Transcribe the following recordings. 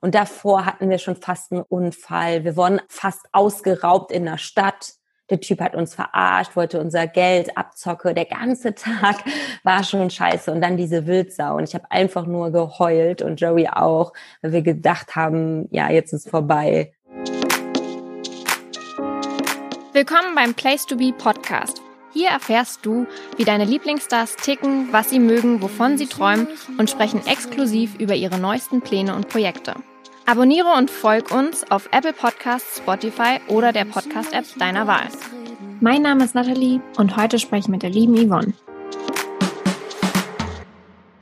Und davor hatten wir schon fast einen Unfall. Wir wurden fast ausgeraubt in der Stadt. Der Typ hat uns verarscht, wollte unser Geld abzocke. Der ganze Tag war schon scheiße. Und dann diese Wildsau. Und ich habe einfach nur geheult und Joey auch, weil wir gedacht haben, ja, jetzt ist vorbei. Willkommen beim Place to Be Podcast. Hier erfährst du, wie deine Lieblingsstars ticken, was sie mögen, wovon sie träumen und sprechen exklusiv über ihre neuesten Pläne und Projekte. Abonniere und folg uns auf Apple Podcasts, Spotify oder der Podcast-App deiner Wahl. Mein Name ist Nathalie und heute spreche ich mit der lieben Yvonne.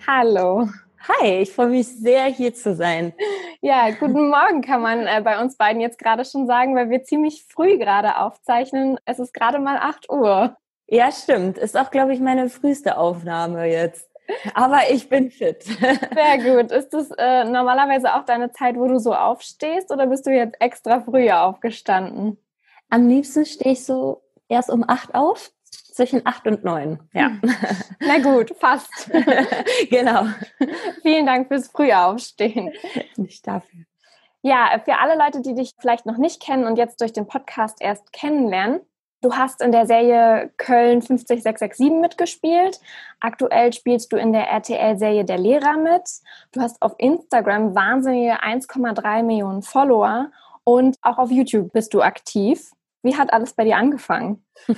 Hallo. Hi, ich freue mich sehr, hier zu sein. Ja, guten Morgen kann man äh, bei uns beiden jetzt gerade schon sagen, weil wir ziemlich früh gerade aufzeichnen. Es ist gerade mal 8 Uhr. Ja, stimmt. Ist auch, glaube ich, meine früheste Aufnahme jetzt. Aber ich bin fit. Sehr gut. Ist das äh, normalerweise auch deine Zeit, wo du so aufstehst oder bist du jetzt extra früher aufgestanden? Am liebsten stehe ich so erst um acht auf, zwischen acht und neun. Ja. Na gut, fast. genau. Vielen Dank fürs frühe Aufstehen. Nicht dafür. Ja, für alle Leute, die dich vielleicht noch nicht kennen und jetzt durch den Podcast erst kennenlernen, Du hast in der Serie Köln 50667 mitgespielt. Aktuell spielst du in der RTL-Serie Der Lehrer mit. Du hast auf Instagram wahnsinnige 1,3 Millionen Follower und auch auf YouTube bist du aktiv. Wie hat alles bei dir angefangen?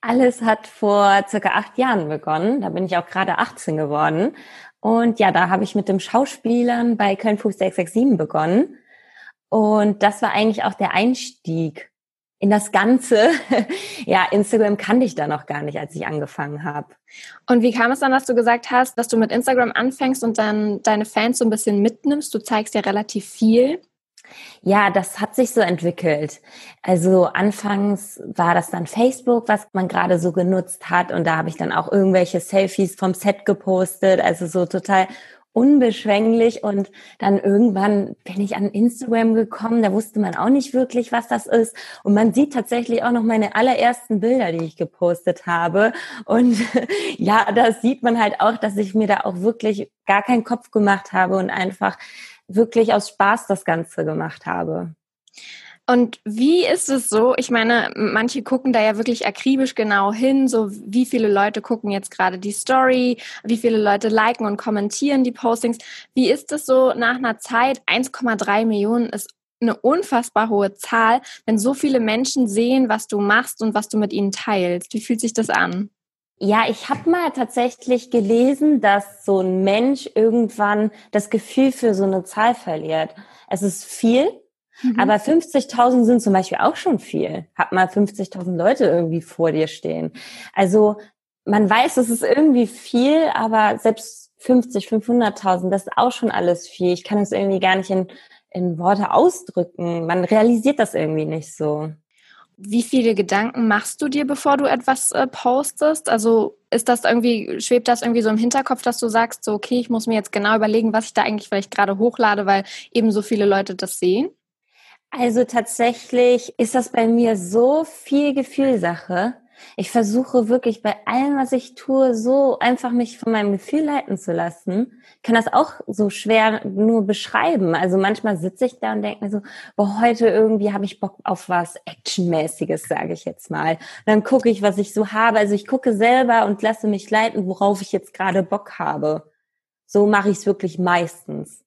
alles hat vor circa acht Jahren begonnen. Da bin ich auch gerade 18 geworden. Und ja, da habe ich mit dem Schauspielern bei Köln 50667 begonnen. Und das war eigentlich auch der Einstieg in das Ganze. ja, Instagram kannte ich da noch gar nicht, als ich angefangen habe. Und wie kam es dann, dass du gesagt hast, dass du mit Instagram anfängst und dann deine Fans so ein bisschen mitnimmst? Du zeigst ja relativ viel. Ja, das hat sich so entwickelt. Also anfangs war das dann Facebook, was man gerade so genutzt hat und da habe ich dann auch irgendwelche Selfies vom Set gepostet, also so total unbeschwänglich und dann irgendwann bin ich an Instagram gekommen, da wusste man auch nicht wirklich, was das ist und man sieht tatsächlich auch noch meine allerersten Bilder, die ich gepostet habe und ja, da sieht man halt auch, dass ich mir da auch wirklich gar keinen Kopf gemacht habe und einfach wirklich aus Spaß das Ganze gemacht habe. Und wie ist es so? Ich meine, manche gucken da ja wirklich akribisch genau hin, so wie viele Leute gucken jetzt gerade die Story, wie viele Leute liken und kommentieren die Postings. Wie ist es so nach einer Zeit? 1,3 Millionen ist eine unfassbar hohe Zahl, wenn so viele Menschen sehen, was du machst und was du mit ihnen teilst. Wie fühlt sich das an? Ja, ich habe mal tatsächlich gelesen, dass so ein Mensch irgendwann das Gefühl für so eine Zahl verliert. Es ist viel, Mhm. Aber 50.000 sind zum Beispiel auch schon viel. Hab mal 50.000 Leute irgendwie vor dir stehen. Also man weiß, es ist irgendwie viel, aber selbst 50, 500.000, das ist auch schon alles viel. Ich kann es irgendwie gar nicht in, in Worte ausdrücken. Man realisiert das irgendwie nicht so. Wie viele Gedanken machst du dir, bevor du etwas äh, postest? Also ist das irgendwie, schwebt das irgendwie so im Hinterkopf, dass du sagst, so, okay, ich muss mir jetzt genau überlegen, was ich da eigentlich vielleicht gerade hochlade, weil eben so viele Leute das sehen? Also tatsächlich ist das bei mir so viel Gefühlsache. Ich versuche wirklich bei allem, was ich tue, so einfach mich von meinem Gefühl leiten zu lassen. Ich kann das auch so schwer nur beschreiben. Also manchmal sitze ich da und denke mir so, boah, heute irgendwie habe ich Bock auf was Actionmäßiges, sage ich jetzt mal. Und dann gucke ich, was ich so habe. Also ich gucke selber und lasse mich leiten, worauf ich jetzt gerade Bock habe. So mache ich es wirklich meistens.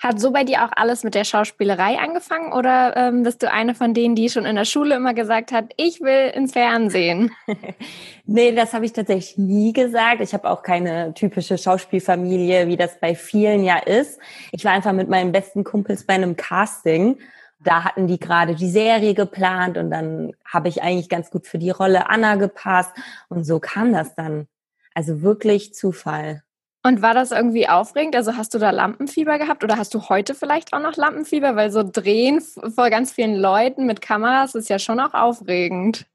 Hat so bei dir auch alles mit der Schauspielerei angefangen oder ähm, bist du eine von denen, die schon in der Schule immer gesagt hat, ich will ins Fernsehen? nee, das habe ich tatsächlich nie gesagt. Ich habe auch keine typische Schauspielfamilie, wie das bei vielen ja ist. Ich war einfach mit meinen besten Kumpels bei einem Casting. Da hatten die gerade die Serie geplant und dann habe ich eigentlich ganz gut für die Rolle Anna gepasst und so kam das dann. Also wirklich Zufall. Und war das irgendwie aufregend? Also hast du da Lampenfieber gehabt oder hast du heute vielleicht auch noch Lampenfieber? Weil so drehen vor ganz vielen Leuten mit Kameras ist ja schon auch aufregend.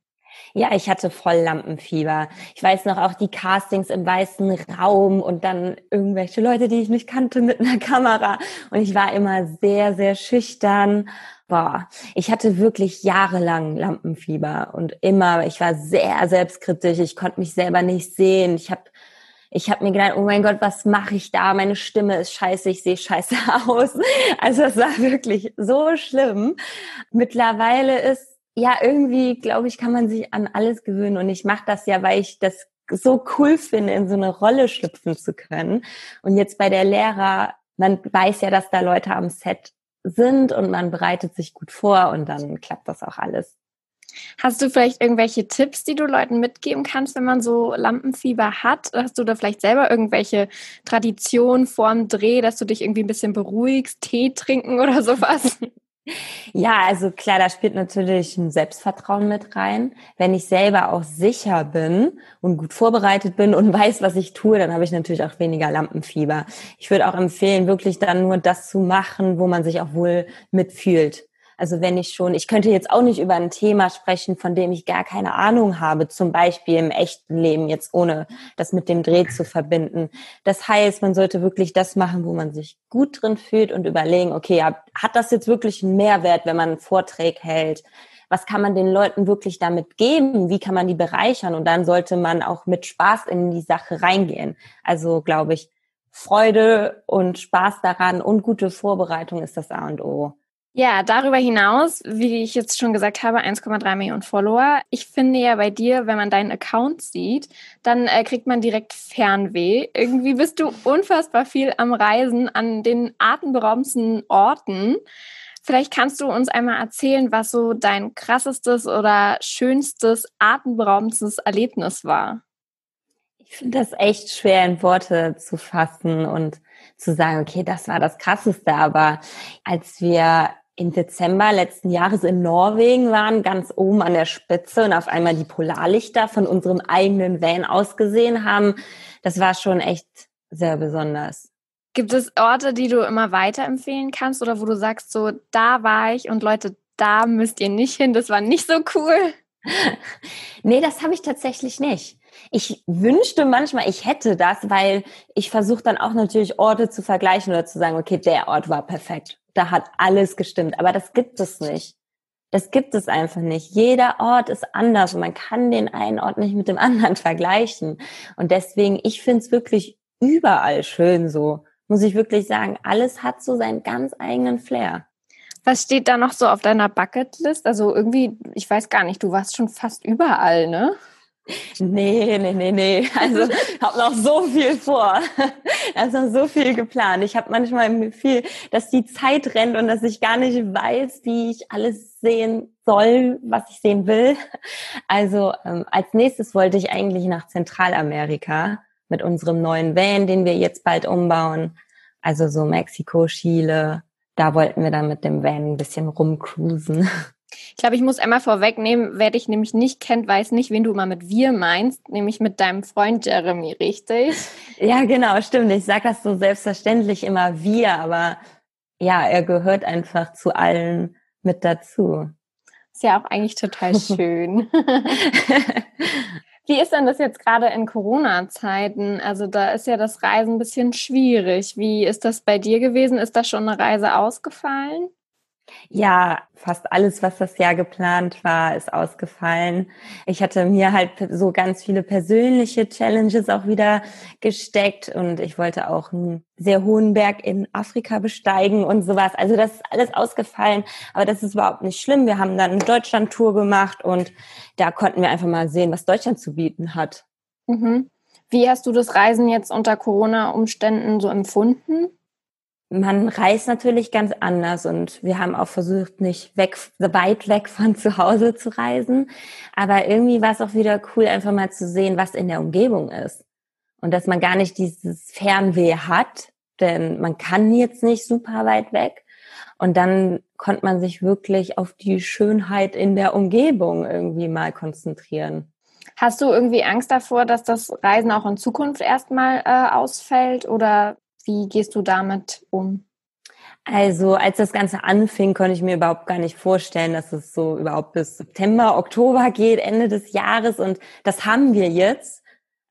Ja, ich hatte voll Lampenfieber. Ich weiß noch auch die Castings im weißen Raum und dann irgendwelche Leute, die ich nicht kannte mit einer Kamera. Und ich war immer sehr, sehr schüchtern. Boah, ich hatte wirklich jahrelang Lampenfieber und immer, ich war sehr selbstkritisch. Ich konnte mich selber nicht sehen. Ich habe Ich habe mir gedacht, oh mein Gott, was mache ich da? Meine Stimme ist scheiße, ich sehe scheiße aus. Also es war wirklich so schlimm. Mittlerweile ist ja irgendwie, glaube ich, kann man sich an alles gewöhnen und ich mache das ja, weil ich das so cool finde, in so eine Rolle schlüpfen zu können. Und jetzt bei der Lehrer, man weiß ja, dass da Leute am Set sind und man bereitet sich gut vor und dann klappt das auch alles. Hast du vielleicht irgendwelche Tipps, die du Leuten mitgeben kannst, wenn man so Lampenfieber hat? Hast du da vielleicht selber irgendwelche Traditionen vorm Dreh, dass du dich irgendwie ein bisschen beruhigst, Tee trinken oder sowas? Ja, also klar, da spielt natürlich ein Selbstvertrauen mit rein. Wenn ich selber auch sicher bin und gut vorbereitet bin und weiß, was ich tue, dann habe ich natürlich auch weniger Lampenfieber. Ich würde auch empfehlen, wirklich dann nur das zu machen, wo man sich auch wohl mitfühlt. Also wenn ich schon, ich könnte jetzt auch nicht über ein Thema sprechen, von dem ich gar keine Ahnung habe, zum Beispiel im echten Leben, jetzt ohne das mit dem Dreh zu verbinden. Das heißt, man sollte wirklich das machen, wo man sich gut drin fühlt und überlegen, okay, hat das jetzt wirklich einen Mehrwert, wenn man einen Vortrag hält? Was kann man den Leuten wirklich damit geben? Wie kann man die bereichern? Und dann sollte man auch mit Spaß in die Sache reingehen. Also glaube ich, Freude und Spaß daran und gute Vorbereitung ist das A und O. Ja, darüber hinaus, wie ich jetzt schon gesagt habe, 1,3 Millionen Follower. Ich finde ja bei dir, wenn man deinen Account sieht, dann äh, kriegt man direkt Fernweh. Irgendwie bist du unfassbar viel am Reisen an den atemberaubendsten Orten. Vielleicht kannst du uns einmal erzählen, was so dein krassestes oder schönstes, atemberaubendstes Erlebnis war. Ich finde das echt schwer in Worte zu fassen und zu sagen, okay, das war das Krasseste. Aber als wir im Dezember letzten Jahres in Norwegen waren, ganz oben an der Spitze und auf einmal die Polarlichter von unserem eigenen Van ausgesehen haben. Das war schon echt sehr besonders. Gibt es Orte, die du immer weiterempfehlen kannst oder wo du sagst, so, da war ich und Leute, da müsst ihr nicht hin, das war nicht so cool? nee, das habe ich tatsächlich nicht. Ich wünschte manchmal, ich hätte das, weil ich versuche dann auch natürlich Orte zu vergleichen oder zu sagen, okay, der Ort war perfekt da hat alles gestimmt. Aber das gibt es nicht. Das gibt es einfach nicht. Jeder Ort ist anders und man kann den einen Ort nicht mit dem anderen vergleichen. Und deswegen, ich finde es wirklich überall schön so. Muss ich wirklich sagen, alles hat so seinen ganz eigenen Flair. Was steht da noch so auf deiner Bucketlist? Also irgendwie, ich weiß gar nicht, du warst schon fast überall, ne? Nee, nee, nee, nee. Also ich habe noch so viel vor. Da ist noch so viel geplant. Ich habe manchmal im Gefühl, dass die Zeit rennt und dass ich gar nicht weiß, wie ich alles sehen soll, was ich sehen will. Also ähm, als nächstes wollte ich eigentlich nach Zentralamerika mit unserem neuen Van, den wir jetzt bald umbauen. Also so Mexiko, Chile. Da wollten wir dann mit dem Van ein bisschen rumcruisen. Ich glaube, ich muss einmal vorwegnehmen, wer dich nämlich nicht kennt, weiß nicht, wen du immer mit wir meinst, nämlich mit deinem Freund Jeremy, richtig? Ja, genau, stimmt. Ich sage das so selbstverständlich immer wir, aber ja, er gehört einfach zu allen mit dazu. Ist ja auch eigentlich total schön. Wie ist denn das jetzt gerade in Corona-Zeiten? Also da ist ja das Reisen ein bisschen schwierig. Wie ist das bei dir gewesen? Ist da schon eine Reise ausgefallen? Ja, fast alles, was das Jahr geplant war, ist ausgefallen. Ich hatte mir halt so ganz viele persönliche Challenges auch wieder gesteckt und ich wollte auch einen sehr hohen Berg in Afrika besteigen und sowas. Also das ist alles ausgefallen, aber das ist überhaupt nicht schlimm. Wir haben dann eine Deutschland-Tour gemacht und da konnten wir einfach mal sehen, was Deutschland zu bieten hat. Mhm. Wie hast du das Reisen jetzt unter Corona-Umständen so empfunden? Man reist natürlich ganz anders und wir haben auch versucht, nicht weg, weit weg von zu Hause zu reisen. Aber irgendwie war es auch wieder cool, einfach mal zu sehen, was in der Umgebung ist. Und dass man gar nicht dieses Fernweh hat, denn man kann jetzt nicht super weit weg. Und dann konnte man sich wirklich auf die Schönheit in der Umgebung irgendwie mal konzentrieren. Hast du irgendwie Angst davor, dass das Reisen auch in Zukunft erstmal äh, ausfällt oder wie gehst du damit um? Also als das Ganze anfing, konnte ich mir überhaupt gar nicht vorstellen, dass es so überhaupt bis September, Oktober geht, Ende des Jahres. Und das haben wir jetzt.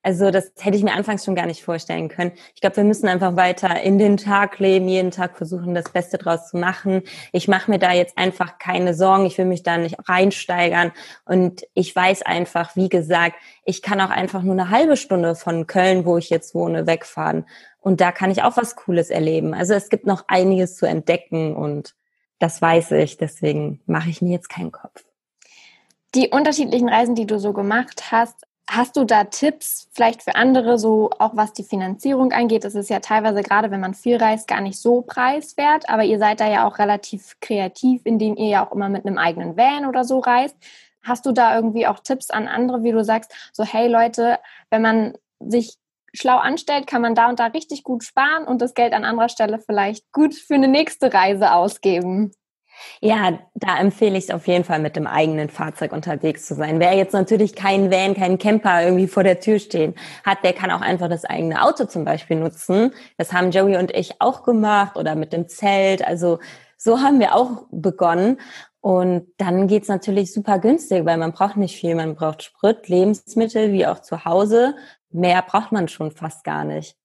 Also das hätte ich mir anfangs schon gar nicht vorstellen können. Ich glaube, wir müssen einfach weiter in den Tag leben, jeden Tag versuchen, das Beste draus zu machen. Ich mache mir da jetzt einfach keine Sorgen. Ich will mich da nicht reinsteigern. Und ich weiß einfach, wie gesagt, ich kann auch einfach nur eine halbe Stunde von Köln, wo ich jetzt wohne, wegfahren. Und da kann ich auch was Cooles erleben. Also es gibt noch einiges zu entdecken und das weiß ich. Deswegen mache ich mir jetzt keinen Kopf. Die unterschiedlichen Reisen, die du so gemacht hast, Hast du da Tipps vielleicht für andere, so auch was die Finanzierung angeht? Es ist ja teilweise gerade, wenn man viel reist, gar nicht so preiswert, aber ihr seid da ja auch relativ kreativ, indem ihr ja auch immer mit einem eigenen Van oder so reist. Hast du da irgendwie auch Tipps an andere, wie du sagst, so hey Leute, wenn man sich schlau anstellt, kann man da und da richtig gut sparen und das Geld an anderer Stelle vielleicht gut für eine nächste Reise ausgeben? Ja, da empfehle ich es auf jeden Fall, mit dem eigenen Fahrzeug unterwegs zu sein. Wer jetzt natürlich keinen Van, keinen Camper irgendwie vor der Tür stehen hat, der kann auch einfach das eigene Auto zum Beispiel nutzen. Das haben Joey und ich auch gemacht oder mit dem Zelt. Also so haben wir auch begonnen. Und dann geht's natürlich super günstig, weil man braucht nicht viel. Man braucht Sprit, Lebensmittel, wie auch zu Hause. Mehr braucht man schon fast gar nicht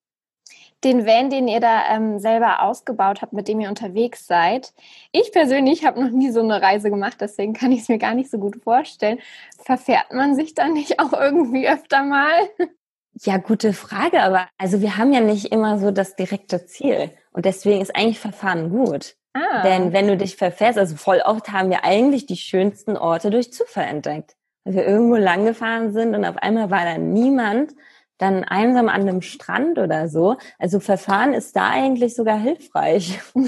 den Van, den ihr da ähm, selber ausgebaut habt, mit dem ihr unterwegs seid. Ich persönlich habe noch nie so eine Reise gemacht, deswegen kann ich es mir gar nicht so gut vorstellen. Verfährt man sich dann nicht auch irgendwie öfter mal? Ja, gute Frage, aber also wir haben ja nicht immer so das direkte Ziel und deswegen ist eigentlich Verfahren gut. Ah. Denn wenn du dich verfährst, also voll oft haben wir eigentlich die schönsten Orte durch Zufall entdeckt. Weil wir irgendwo lang gefahren sind und auf einmal war da niemand dann einsam an einem Strand oder so. Also Verfahren ist da eigentlich sogar hilfreich.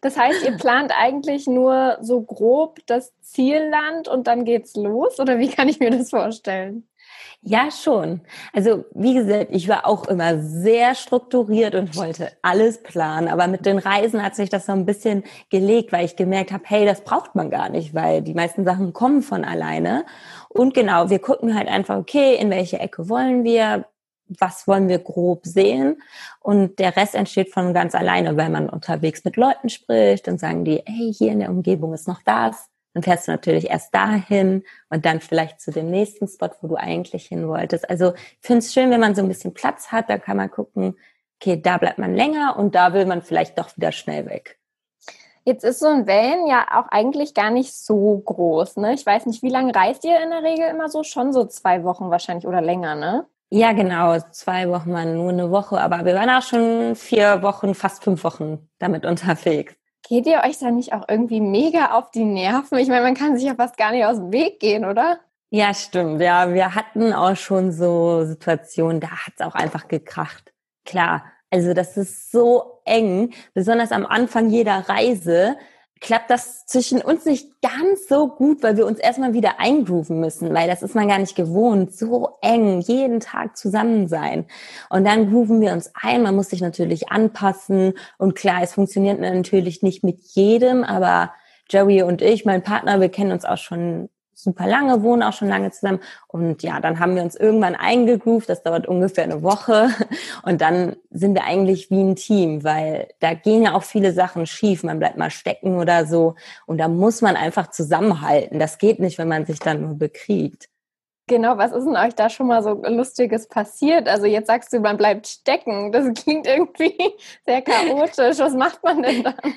Das heißt, ihr plant eigentlich nur so grob das Zielland und dann geht's los? Oder wie kann ich mir das vorstellen? Ja, schon. Also, wie gesagt, ich war auch immer sehr strukturiert und wollte alles planen. Aber mit den Reisen hat sich das so ein bisschen gelegt, weil ich gemerkt habe, hey, das braucht man gar nicht, weil die meisten Sachen kommen von alleine. Und genau, wir gucken halt einfach, okay, in welche Ecke wollen wir, was wollen wir grob sehen und der Rest entsteht von ganz alleine, weil man unterwegs mit Leuten spricht und sagen die, hey, hier in der Umgebung ist noch das. Dann fährst du natürlich erst dahin und dann vielleicht zu dem nächsten Spot, wo du eigentlich hin wolltest. Also ich finde es schön, wenn man so ein bisschen Platz hat, da kann man gucken, okay, da bleibt man länger und da will man vielleicht doch wieder schnell weg. Jetzt ist so ein Van ja auch eigentlich gar nicht so groß. Ne? Ich weiß nicht, wie lange reist ihr in der Regel immer so? Schon so zwei Wochen wahrscheinlich oder länger, ne? Ja, genau. Zwei Wochen waren nur eine Woche, aber wir waren auch schon vier Wochen, fast fünf Wochen damit unterwegs. Geht ihr euch da nicht auch irgendwie mega auf die Nerven? Ich meine, man kann sich ja fast gar nicht aus dem Weg gehen, oder? Ja, stimmt. Ja, wir hatten auch schon so Situationen, da hat es auch einfach gekracht. Klar, also das ist so eng, besonders am Anfang jeder Reise klappt das zwischen uns nicht ganz so gut, weil wir uns erstmal wieder eingrooven müssen, weil das ist man gar nicht gewohnt, so eng jeden Tag zusammen sein. Und dann grooven wir uns ein, man muss sich natürlich anpassen. Und klar, es funktioniert natürlich nicht mit jedem, aber Joey und ich, mein Partner, wir kennen uns auch schon super lange, wohnen auch schon lange zusammen. Und ja, dann haben wir uns irgendwann eingegroovt. Das dauert ungefähr eine Woche. Und dann sind wir eigentlich wie ein Team, weil da gehen ja auch viele Sachen schief. Man bleibt mal stecken oder so. Und da muss man einfach zusammenhalten. Das geht nicht, wenn man sich dann nur bekriegt. Genau, was ist denn euch da schon mal so Lustiges passiert? Also jetzt sagst du, man bleibt stecken. Das klingt irgendwie sehr chaotisch. Was macht man denn dann?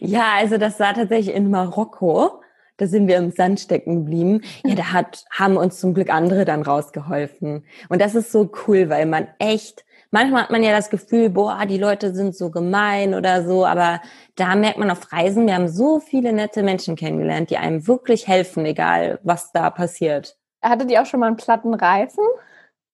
Ja, also das war tatsächlich in Marokko da sind wir im Sand stecken geblieben. Ja, da hat, haben uns zum Glück andere dann rausgeholfen. Und das ist so cool, weil man echt, manchmal hat man ja das Gefühl, boah, die Leute sind so gemein oder so, aber da merkt man auf Reisen, wir haben so viele nette Menschen kennengelernt, die einem wirklich helfen, egal was da passiert. Hattet ihr auch schon mal einen platten Reifen?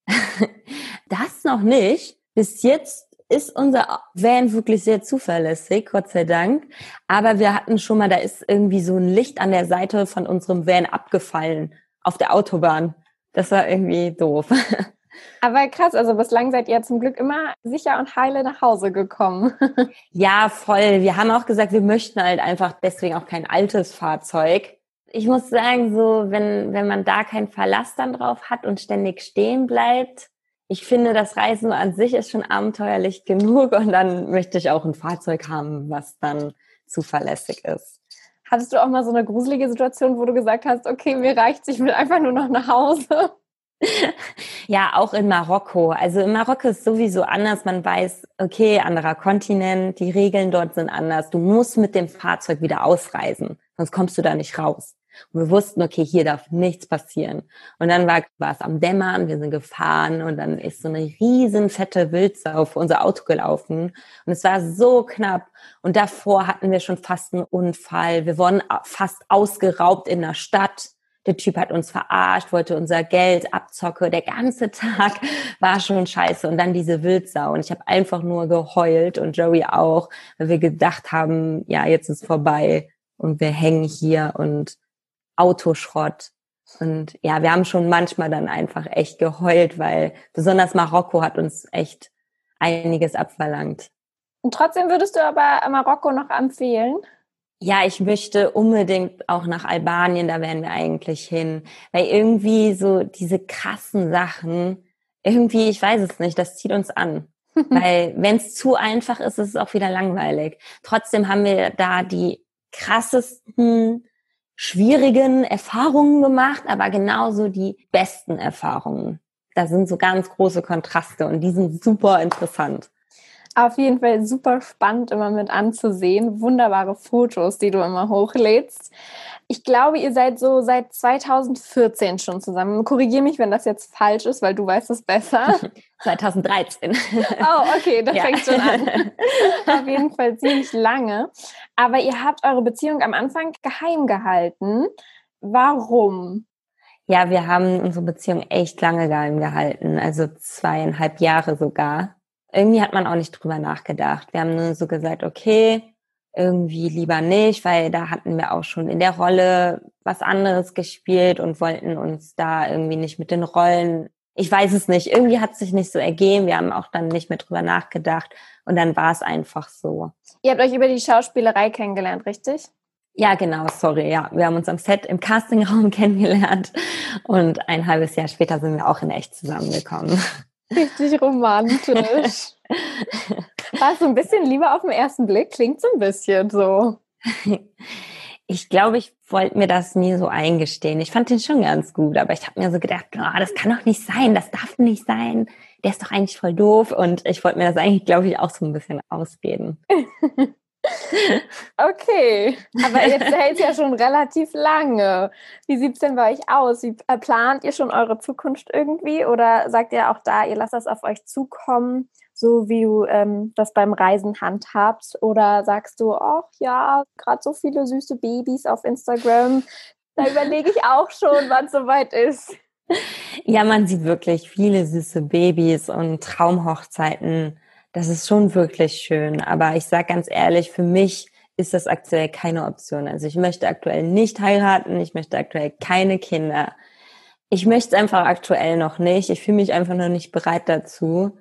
das noch nicht. Bis jetzt ist unser Van wirklich sehr zuverlässig, Gott sei Dank. Aber wir hatten schon mal, da ist irgendwie so ein Licht an der Seite von unserem Van abgefallen auf der Autobahn. Das war irgendwie doof. Aber krass, also bislang seid ihr zum Glück immer sicher und heile nach Hause gekommen. Ja, voll. Wir haben auch gesagt, wir möchten halt einfach deswegen auch kein altes Fahrzeug. Ich muss sagen, so, wenn, wenn man da keinen Verlass dann drauf hat und ständig stehen bleibt, ich finde, das Reisen an sich ist schon abenteuerlich genug und dann möchte ich auch ein Fahrzeug haben, was dann zuverlässig ist. Hattest du auch mal so eine gruselige Situation, wo du gesagt hast, okay, mir reicht ich will einfach nur noch nach Hause? ja, auch in Marokko. Also in Marokko ist sowieso anders. Man weiß, okay, anderer Kontinent, die Regeln dort sind anders. Du musst mit dem Fahrzeug wieder ausreisen, sonst kommst du da nicht raus. Und wir wussten, okay, hier darf nichts passieren. Und dann war, war es am Dämmern, wir sind gefahren und dann ist so eine riesen fette Wildsau auf unser Auto gelaufen. Und es war so knapp. Und davor hatten wir schon fast einen Unfall. Wir wurden fast ausgeraubt in der Stadt. Der Typ hat uns verarscht, wollte unser Geld abzocke. Der ganze Tag war schon scheiße. Und dann diese Wildsau. Und ich habe einfach nur geheult und Joey auch, weil wir gedacht haben, ja, jetzt ist vorbei und wir hängen hier und Autoschrott. Und ja, wir haben schon manchmal dann einfach echt geheult, weil besonders Marokko hat uns echt einiges abverlangt. Und trotzdem würdest du aber Marokko noch empfehlen? Ja, ich möchte unbedingt auch nach Albanien, da werden wir eigentlich hin. Weil irgendwie so diese krassen Sachen, irgendwie, ich weiß es nicht, das zieht uns an. Weil wenn es zu einfach ist, ist es auch wieder langweilig. Trotzdem haben wir da die krassesten schwierigen Erfahrungen gemacht, aber genauso die besten Erfahrungen. Da sind so ganz große Kontraste und die sind super interessant. Auf jeden Fall super spannend immer mit anzusehen. Wunderbare Fotos, die du immer hochlädst. Ich glaube, ihr seid so seit 2014 schon zusammen. Korrigiere mich, wenn das jetzt falsch ist, weil du weißt es besser. 2013. Oh, okay, das ja. fängt schon an. Auf jeden Fall ziemlich lange. Aber ihr habt eure Beziehung am Anfang geheim gehalten. Warum? Ja, wir haben unsere Beziehung echt lange geheim gehalten, also zweieinhalb Jahre sogar. Irgendwie hat man auch nicht drüber nachgedacht. Wir haben nur so gesagt, okay, irgendwie lieber nicht, weil da hatten wir auch schon in der Rolle was anderes gespielt und wollten uns da irgendwie nicht mit den Rollen, ich weiß es nicht, irgendwie hat es sich nicht so ergeben, wir haben auch dann nicht mehr drüber nachgedacht und dann war es einfach so. Ihr habt euch über die Schauspielerei kennengelernt, richtig? Ja, genau, sorry, ja. Wir haben uns am Set im Castingraum kennengelernt und ein halbes Jahr später sind wir auch in echt zusammengekommen. Richtig romantisch. War so ein bisschen lieber auf den ersten Blick? Klingt so ein bisschen so. Ich glaube, ich wollte mir das nie so eingestehen. Ich fand den schon ganz gut, aber ich habe mir so gedacht, oh, das kann doch nicht sein, das darf nicht sein. Der ist doch eigentlich voll doof. Und ich wollte mir das eigentlich, glaube ich, auch so ein bisschen ausreden. Okay, aber jetzt hält es ja schon relativ lange. Wie sieht es denn bei euch aus? Wie äh, plant ihr schon eure Zukunft irgendwie oder sagt ihr auch da, ihr lasst das auf euch zukommen, so wie du ähm, das beim Reisen handhabst? Oder sagst du, ach ja, gerade so viele süße Babys auf Instagram, da überlege ich auch schon, wann es soweit ist. Ja, man sieht wirklich viele süße Babys und Traumhochzeiten das ist schon wirklich schön. Aber ich sage ganz ehrlich, für mich ist das aktuell keine Option. Also ich möchte aktuell nicht heiraten, ich möchte aktuell keine Kinder. Ich möchte es einfach aktuell noch nicht. Ich fühle mich einfach noch nicht bereit dazu.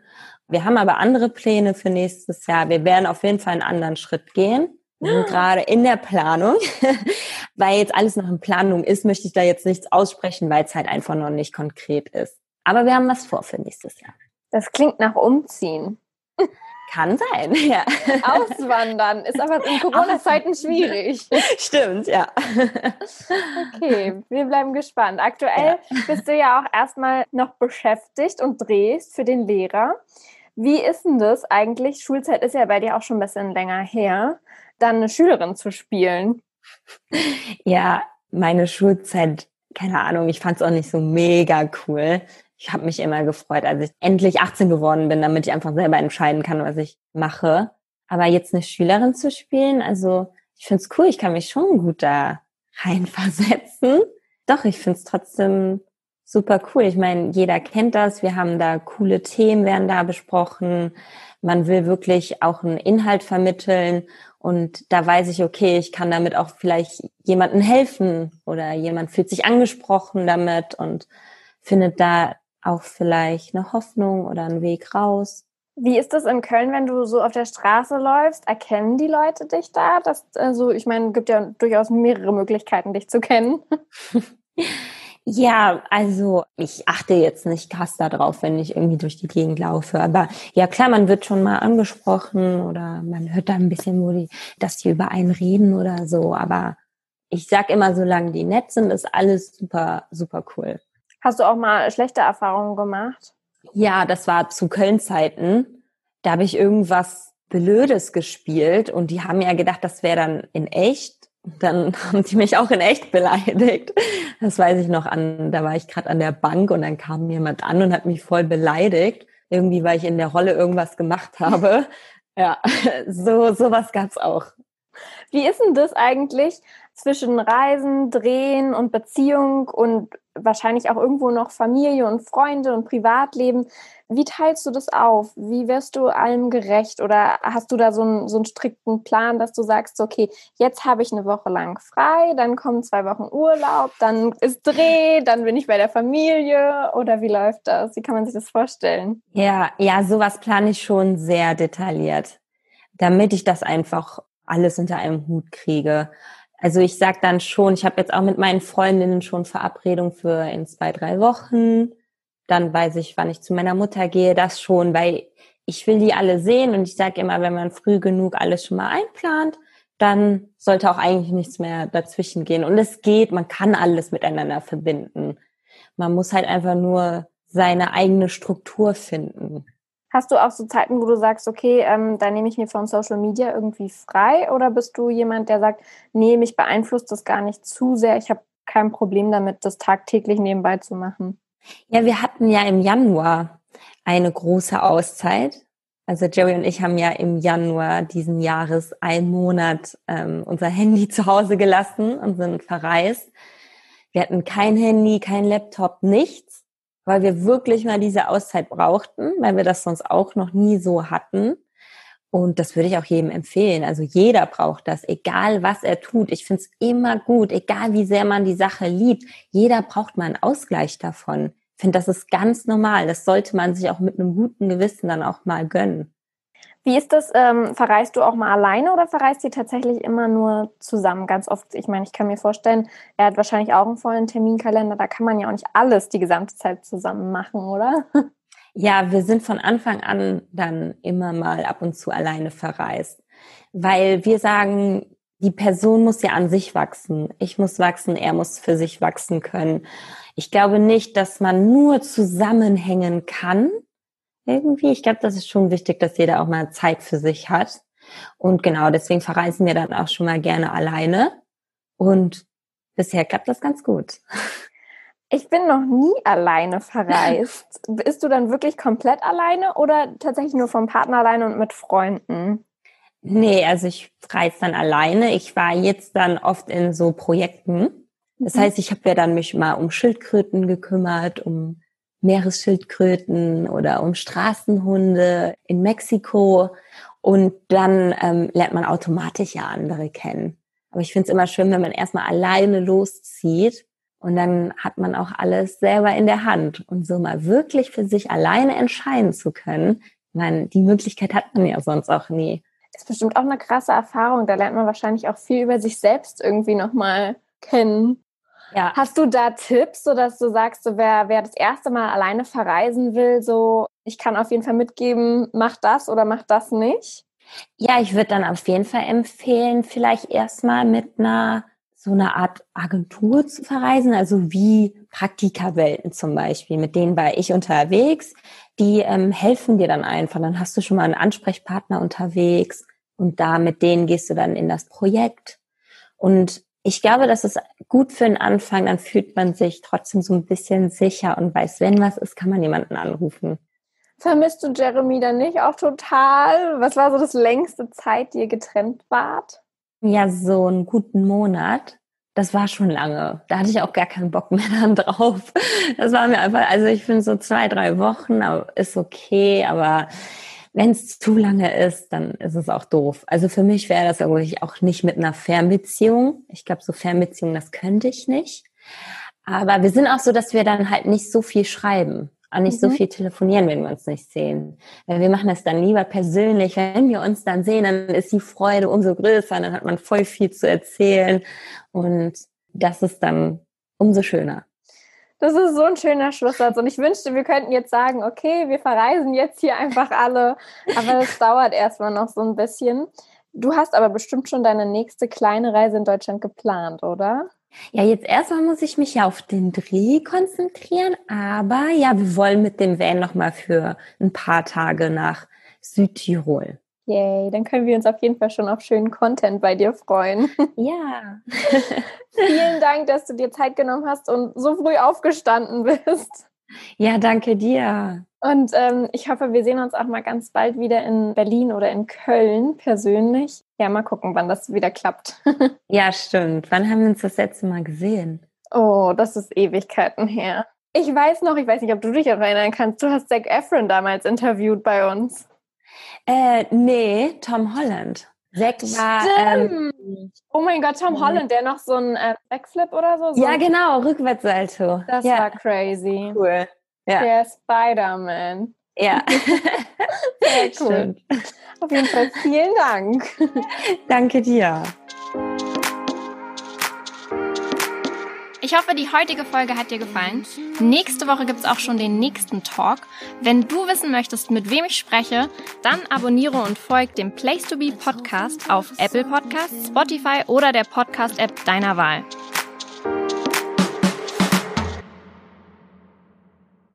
Wir haben aber andere Pläne für nächstes Jahr. Wir werden auf jeden Fall einen anderen Schritt gehen. Wir sind gerade in der Planung. weil jetzt alles noch in Planung ist, möchte ich da jetzt nichts aussprechen, weil es halt einfach noch nicht konkret ist. Aber wir haben was vor für nächstes Jahr. Das klingt nach Umziehen. Kann sein, ja. Auswandern ist aber in Corona-Zeiten schwierig. Stimmt, ja. Okay, wir bleiben gespannt. Aktuell ja. bist du ja auch erstmal noch beschäftigt und drehst für den Lehrer. Wie ist denn das eigentlich? Schulzeit ist ja bei dir auch schon ein bisschen länger her, dann eine Schülerin zu spielen. Ja, meine Schulzeit, keine Ahnung, ich fand es auch nicht so mega cool ich habe mich immer gefreut, als ich endlich 18 geworden bin, damit ich einfach selber entscheiden kann, was ich mache. Aber jetzt eine Schülerin zu spielen, also ich finde es cool, ich kann mich schon gut da reinversetzen. Doch, ich finde es trotzdem super cool. Ich meine, jeder kennt das, wir haben da coole Themen, werden da besprochen. Man will wirklich auch einen Inhalt vermitteln und da weiß ich, okay, ich kann damit auch vielleicht jemandem helfen oder jemand fühlt sich angesprochen damit und findet da auch vielleicht eine Hoffnung oder einen Weg raus. Wie ist das in Köln, wenn du so auf der Straße läufst? Erkennen die Leute dich da? Das, also, ich meine, es gibt ja durchaus mehrere Möglichkeiten, dich zu kennen. Ja, also ich achte jetzt nicht krass darauf, wenn ich irgendwie durch die Gegend laufe. Aber ja, klar, man wird schon mal angesprochen oder man hört da ein bisschen, wo die, dass die über einen reden oder so. Aber ich sag immer, solange die nett sind, ist alles super, super cool. Hast du auch mal schlechte Erfahrungen gemacht? Ja, das war zu Köln-Zeiten. Da habe ich irgendwas Blödes gespielt und die haben ja gedacht, das wäre dann in echt. Dann haben die mich auch in echt beleidigt. Das weiß ich noch an, da war ich gerade an der Bank und dann kam jemand an und hat mich voll beleidigt. Irgendwie, weil ich in der Rolle irgendwas gemacht habe. Ja, so sowas gab's auch. Wie ist denn das eigentlich zwischen Reisen, Drehen und Beziehung und wahrscheinlich auch irgendwo noch Familie und Freunde und Privatleben? Wie teilst du das auf? Wie wirst du allem gerecht? Oder hast du da so einen, so einen strikten Plan, dass du sagst, okay, jetzt habe ich eine Woche lang frei, dann kommen zwei Wochen Urlaub, dann ist Dreh, dann bin ich bei der Familie? Oder wie läuft das? Wie kann man sich das vorstellen? Ja, ja, sowas plane ich schon sehr detailliert, damit ich das einfach alles unter einem Hut kriege. Also ich sag dann schon, ich habe jetzt auch mit meinen Freundinnen schon Verabredung für in zwei, drei Wochen. Dann weiß ich, wann ich zu meiner Mutter gehe, das schon, weil ich will die alle sehen und ich sage immer, wenn man früh genug alles schon mal einplant, dann sollte auch eigentlich nichts mehr dazwischen gehen. Und es geht, man kann alles miteinander verbinden. Man muss halt einfach nur seine eigene Struktur finden. Hast du auch so Zeiten, wo du sagst, okay, ähm, da nehme ich mir von Social Media irgendwie frei? Oder bist du jemand, der sagt, nee, mich beeinflusst das gar nicht zu sehr, ich habe kein Problem damit, das tagtäglich nebenbei zu machen? Ja, wir hatten ja im Januar eine große Auszeit. Also Jerry und ich haben ja im Januar diesen Jahres einen Monat ähm, unser Handy zu Hause gelassen und sind verreist. Wir hatten kein Handy, kein Laptop, nichts weil wir wirklich mal diese Auszeit brauchten, weil wir das sonst auch noch nie so hatten. Und das würde ich auch jedem empfehlen. Also jeder braucht das, egal was er tut. Ich finde es immer gut, egal wie sehr man die Sache liebt. Jeder braucht mal einen Ausgleich davon. Ich finde, das ist ganz normal. Das sollte man sich auch mit einem guten Gewissen dann auch mal gönnen. Wie ist das? Ähm, verreist du auch mal alleine oder verreist ihr tatsächlich immer nur zusammen? Ganz oft, ich meine, ich kann mir vorstellen, er hat wahrscheinlich auch einen vollen Terminkalender, da kann man ja auch nicht alles die gesamte Zeit zusammen machen, oder? Ja, wir sind von Anfang an dann immer mal ab und zu alleine verreist, weil wir sagen, die Person muss ja an sich wachsen. Ich muss wachsen, er muss für sich wachsen können. Ich glaube nicht, dass man nur zusammenhängen kann, irgendwie. Ich glaube, das ist schon wichtig, dass jeder auch mal Zeit für sich hat. Und genau, deswegen verreisen wir dann auch schon mal gerne alleine. Und bisher klappt das ganz gut. Ich bin noch nie alleine verreist. Bist du dann wirklich komplett alleine oder tatsächlich nur vom Partner alleine und mit Freunden? Nee, also ich reise dann alleine. Ich war jetzt dann oft in so Projekten. Das mhm. heißt, ich habe ja dann mich mal um Schildkröten gekümmert, um Meeresschildkröten oder um Straßenhunde in Mexiko. Und dann ähm, lernt man automatisch ja andere kennen. Aber ich finde es immer schön, wenn man erstmal alleine loszieht und dann hat man auch alles selber in der Hand. Und so mal wirklich für sich alleine entscheiden zu können, man, die Möglichkeit hat man ja sonst auch nie. Ist bestimmt auch eine krasse Erfahrung. Da lernt man wahrscheinlich auch viel über sich selbst irgendwie nochmal kennen. Ja. Hast du da Tipps, so dass du sagst, so wer, wer das erste Mal alleine verreisen will, so ich kann auf jeden Fall mitgeben, mach das oder mach das nicht? Ja, ich würde dann auf jeden Fall empfehlen, vielleicht erstmal mit einer so einer Art Agentur zu verreisen, also wie Praktikerwelten zum Beispiel, mit denen war ich unterwegs, die ähm, helfen dir dann einfach. Dann hast du schon mal einen Ansprechpartner unterwegs und da mit denen gehst du dann in das Projekt. Und ich glaube, das ist gut für den Anfang, dann fühlt man sich trotzdem so ein bisschen sicher und weiß, wenn was ist, kann man jemanden anrufen. Vermisst du Jeremy dann nicht auch total? Was war so das längste Zeit, die ihr getrennt wart? Ja, so einen guten Monat. Das war schon lange. Da hatte ich auch gar keinen Bock mehr dann drauf. Das war mir einfach, also ich finde so zwei, drei Wochen ist okay, aber wenn es zu lange ist, dann ist es auch doof. Also für mich wäre das wirklich auch nicht mit einer Fernbeziehung. Ich glaube, so Fernbeziehung, das könnte ich nicht. Aber wir sind auch so, dass wir dann halt nicht so viel schreiben, auch nicht mhm. so viel telefonieren, wenn wir uns nicht sehen. Weil wir machen das dann lieber persönlich. Wenn wir uns dann sehen, dann ist die Freude umso größer, dann hat man voll viel zu erzählen und das ist dann umso schöner. Das ist so ein schöner Schlusssatz. Und ich wünschte, wir könnten jetzt sagen, okay, wir verreisen jetzt hier einfach alle. Aber es dauert erstmal noch so ein bisschen. Du hast aber bestimmt schon deine nächste kleine Reise in Deutschland geplant, oder? Ja, jetzt erstmal muss ich mich ja auf den Dreh konzentrieren, aber ja, wir wollen mit dem Van nochmal für ein paar Tage nach Südtirol. Yay, dann können wir uns auf jeden Fall schon auf schönen Content bei dir freuen. Ja. Vielen Dank, dass du dir Zeit genommen hast und so früh aufgestanden bist. Ja, danke dir. Und ähm, ich hoffe, wir sehen uns auch mal ganz bald wieder in Berlin oder in Köln persönlich. Ja, mal gucken, wann das wieder klappt. ja, stimmt. Wann haben wir uns das letzte Mal gesehen? Oh, das ist Ewigkeiten her. Ich weiß noch, ich weiß nicht, ob du dich erinnern kannst, du hast Zac Efron damals interviewt bei uns. Äh, nee, Tom Holland. Zack war. Ähm, oh mein Gott, Tom Holland, der noch so ein äh, Backflip oder so? so ja, genau, Rückwärtssalto. Das ja. war crazy. Cool. Ja. Der Spider-Man. Ja. Sehr cool. Stimmt. Auf jeden Fall vielen Dank. Danke dir. Ich hoffe, die heutige Folge hat dir gefallen. Nächste Woche gibt es auch schon den nächsten Talk. Wenn du wissen möchtest, mit wem ich spreche, dann abonniere und folge dem Place to Be Podcast auf Apple Podcasts, Spotify oder der Podcast-App deiner Wahl.